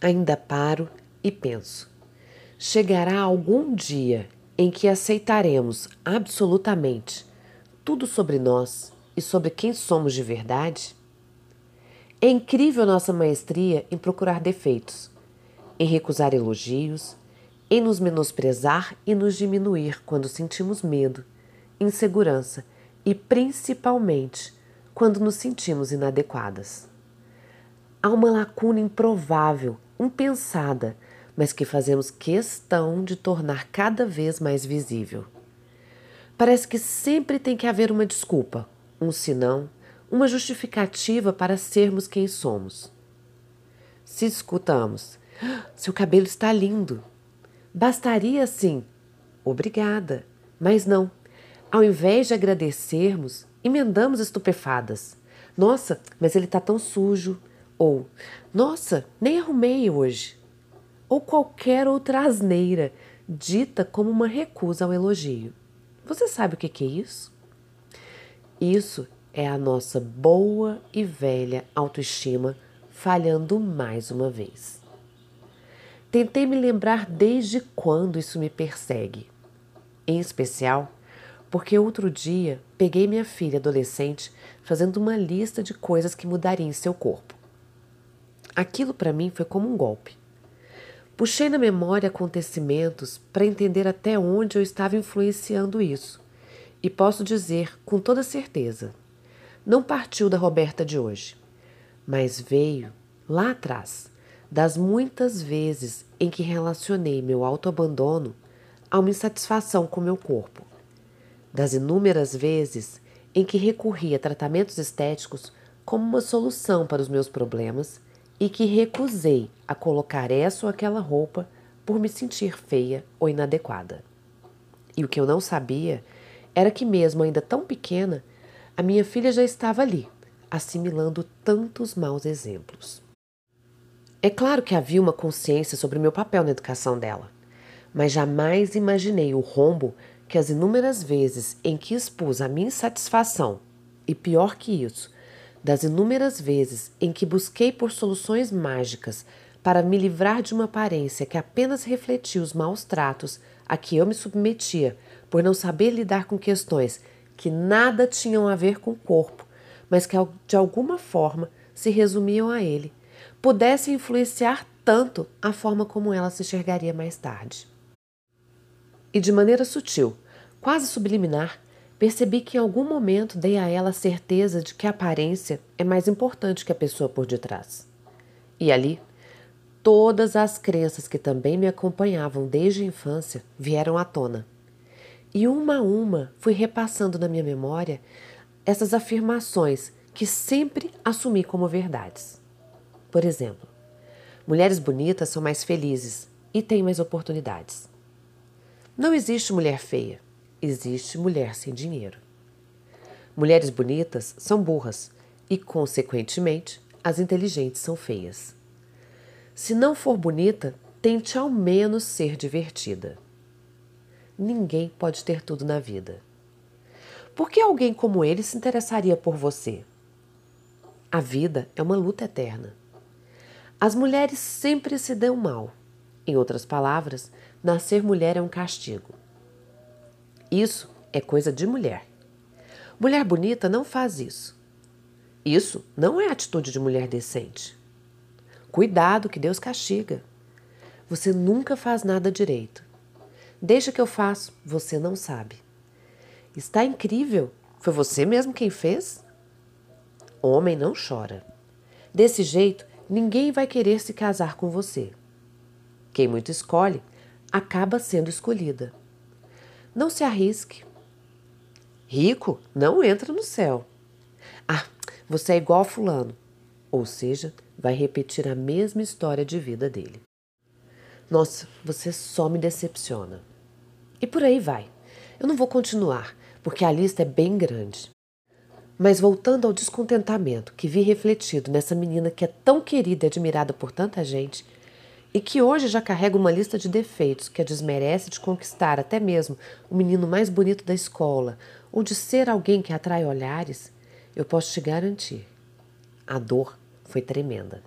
Ainda paro e penso: chegará algum dia em que aceitaremos absolutamente tudo sobre nós e sobre quem somos de verdade? É incrível nossa maestria em procurar defeitos, em recusar elogios, em nos menosprezar e nos diminuir quando sentimos medo, insegurança e principalmente quando nos sentimos inadequadas. Há uma lacuna improvável, impensada, mas que fazemos questão de tornar cada vez mais visível. Parece que sempre tem que haver uma desculpa, um senão, uma justificativa para sermos quem somos. Se escutamos, ah, seu cabelo está lindo. Bastaria sim, obrigada. Mas não. Ao invés de agradecermos, emendamos estupefadas. Nossa, mas ele está tão sujo. Ou, nossa, nem arrumei hoje. Ou qualquer outra asneira, dita como uma recusa ao elogio. Você sabe o que é isso? Isso é a nossa boa e velha autoestima falhando mais uma vez. Tentei me lembrar desde quando isso me persegue. Em especial, porque outro dia peguei minha filha adolescente fazendo uma lista de coisas que mudariam em seu corpo. Aquilo para mim foi como um golpe. Puxei na memória acontecimentos para entender até onde eu estava influenciando isso. E posso dizer com toda certeza: não partiu da Roberta de hoje, mas veio lá atrás, das muitas vezes em que relacionei meu autoabandono a uma insatisfação com meu corpo, das inúmeras vezes em que recorri a tratamentos estéticos como uma solução para os meus problemas e que recusei a colocar essa ou aquela roupa por me sentir feia ou inadequada. E o que eu não sabia era que, mesmo ainda tão pequena, a minha filha já estava ali, assimilando tantos maus exemplos. É claro que havia uma consciência sobre o meu papel na educação dela, mas jamais imaginei o rombo que as inúmeras vezes em que expus a minha insatisfação, e pior que isso, das inúmeras vezes em que busquei por soluções mágicas para me livrar de uma aparência que apenas refletia os maus tratos a que eu me submetia por não saber lidar com questões que nada tinham a ver com o corpo, mas que de alguma forma se resumiam a ele, pudesse influenciar tanto a forma como ela se enxergaria mais tarde. E de maneira sutil, quase subliminar, Percebi que em algum momento dei a ela a certeza de que a aparência é mais importante que a pessoa por detrás. E ali, todas as crenças que também me acompanhavam desde a infância vieram à tona. E uma a uma fui repassando na minha memória essas afirmações que sempre assumi como verdades. Por exemplo, mulheres bonitas são mais felizes e têm mais oportunidades. Não existe mulher feia existe mulher sem dinheiro. Mulheres bonitas são burras e, consequentemente, as inteligentes são feias. Se não for bonita, tente ao menos ser divertida. Ninguém pode ter tudo na vida. Por que alguém como ele se interessaria por você? A vida é uma luta eterna. As mulheres sempre se dão mal. Em outras palavras, nascer mulher é um castigo. Isso é coisa de mulher. Mulher bonita não faz isso. Isso não é atitude de mulher decente. Cuidado que Deus castiga. Você nunca faz nada direito. Deixa que eu faço, você não sabe. Está incrível. Foi você mesmo quem fez? Homem não chora. Desse jeito, ninguém vai querer se casar com você. Quem muito escolhe, acaba sendo escolhida. Não se arrisque. Rico não entra no céu. Ah, você é igual a Fulano. Ou seja, vai repetir a mesma história de vida dele. Nossa, você só me decepciona. E por aí vai. Eu não vou continuar, porque a lista é bem grande. Mas voltando ao descontentamento que vi refletido nessa menina que é tão querida e admirada por tanta gente, e que hoje já carrega uma lista de defeitos que a desmerece de conquistar até mesmo o menino mais bonito da escola ou de ser alguém que atrai olhares, eu posso te garantir: a dor foi tremenda.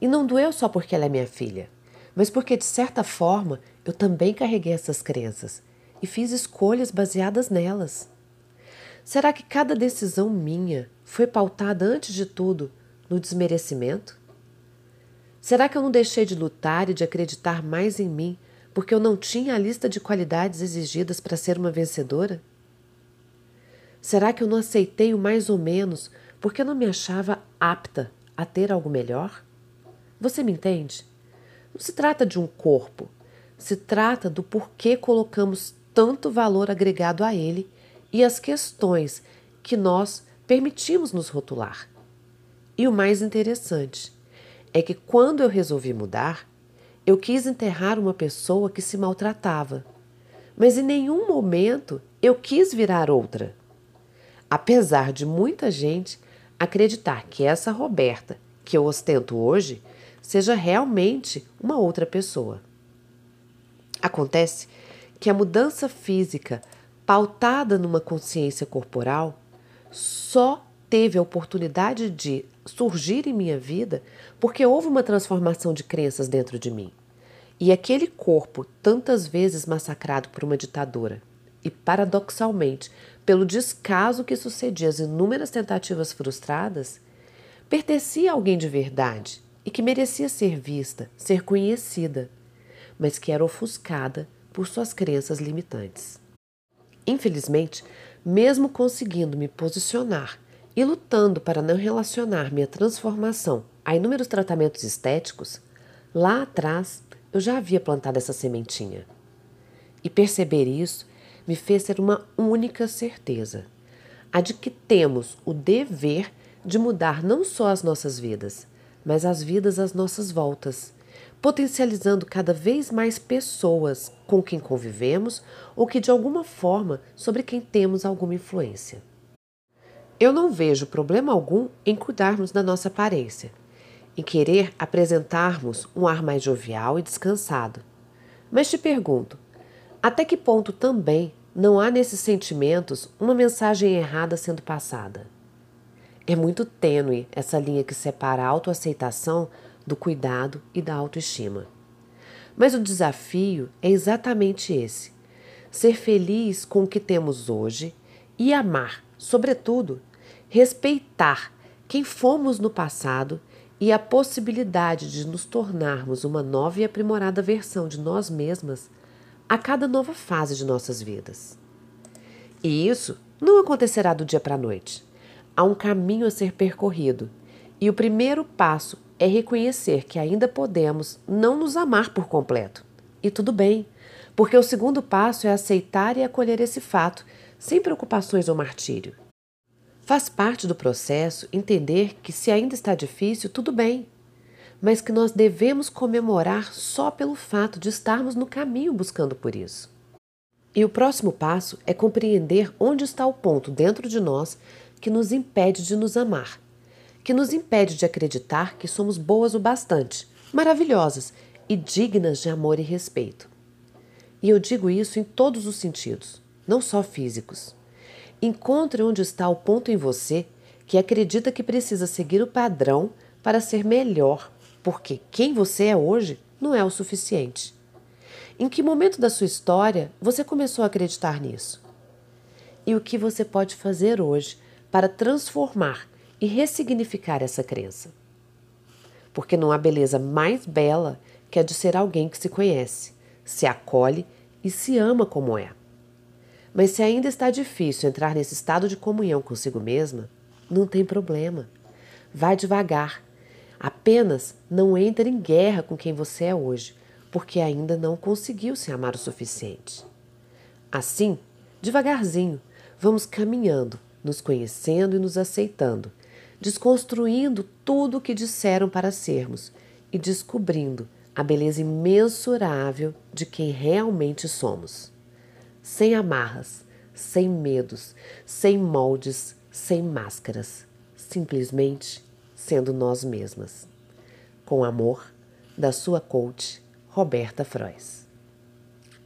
E não doeu só porque ela é minha filha, mas porque, de certa forma, eu também carreguei essas crenças e fiz escolhas baseadas nelas. Será que cada decisão minha foi pautada, antes de tudo, no desmerecimento? Será que eu não deixei de lutar e de acreditar mais em mim porque eu não tinha a lista de qualidades exigidas para ser uma vencedora? Será que eu não aceitei o mais ou menos porque eu não me achava apta a ter algo melhor? Você me entende? Não se trata de um corpo, se trata do porquê colocamos tanto valor agregado a ele e as questões que nós permitimos nos rotular. E o mais interessante é que quando eu resolvi mudar, eu quis enterrar uma pessoa que se maltratava, mas em nenhum momento eu quis virar outra. Apesar de muita gente acreditar que essa Roberta que eu ostento hoje seja realmente uma outra pessoa. Acontece que a mudança física pautada numa consciência corporal só teve a oportunidade de surgir em minha vida porque houve uma transformação de crenças dentro de mim. E aquele corpo, tantas vezes massacrado por uma ditadora, e paradoxalmente, pelo descaso que sucedia às inúmeras tentativas frustradas, pertencia a alguém de verdade e que merecia ser vista, ser conhecida, mas que era ofuscada por suas crenças limitantes. Infelizmente, mesmo conseguindo me posicionar e lutando para não relacionar minha transformação a inúmeros tratamentos estéticos, lá atrás eu já havia plantado essa sementinha. E perceber isso me fez ter uma única certeza: a de que temos o dever de mudar não só as nossas vidas, mas as vidas às nossas voltas, potencializando cada vez mais pessoas com quem convivemos ou que de alguma forma sobre quem temos alguma influência. Eu não vejo problema algum em cuidarmos da nossa aparência, em querer apresentarmos um ar mais jovial e descansado. Mas te pergunto, até que ponto também não há nesses sentimentos uma mensagem errada sendo passada? É muito tênue essa linha que separa a autoaceitação do cuidado e da autoestima. Mas o desafio é exatamente esse: ser feliz com o que temos hoje e amar, sobretudo, respeitar quem fomos no passado e a possibilidade de nos tornarmos uma nova e aprimorada versão de nós mesmas a cada nova fase de nossas vidas. E isso não acontecerá do dia para a noite. Há um caminho a ser percorrido, e o primeiro passo é reconhecer que ainda podemos não nos amar por completo. E tudo bem, porque o segundo passo é aceitar e acolher esse fato, sem preocupações ou martírio. Faz parte do processo entender que, se ainda está difícil, tudo bem, mas que nós devemos comemorar só pelo fato de estarmos no caminho buscando por isso. E o próximo passo é compreender onde está o ponto dentro de nós que nos impede de nos amar, que nos impede de acreditar que somos boas o bastante, maravilhosas e dignas de amor e respeito. E eu digo isso em todos os sentidos, não só físicos. Encontre onde está o ponto em você que acredita que precisa seguir o padrão para ser melhor, porque quem você é hoje não é o suficiente. Em que momento da sua história você começou a acreditar nisso? E o que você pode fazer hoje para transformar e ressignificar essa crença. Porque não há beleza mais bela que a de ser alguém que se conhece, se acolhe e se ama como é. Mas se ainda está difícil entrar nesse estado de comunhão consigo mesma, não tem problema. Vai devagar. Apenas não entre em guerra com quem você é hoje, porque ainda não conseguiu se amar o suficiente. Assim, devagarzinho, vamos caminhando nos conhecendo e nos aceitando, desconstruindo tudo o que disseram para sermos e descobrindo a beleza imensurável de quem realmente somos. Sem amarras, sem medos, sem moldes, sem máscaras, simplesmente sendo nós mesmas. Com amor, da sua coach, Roberta Frois.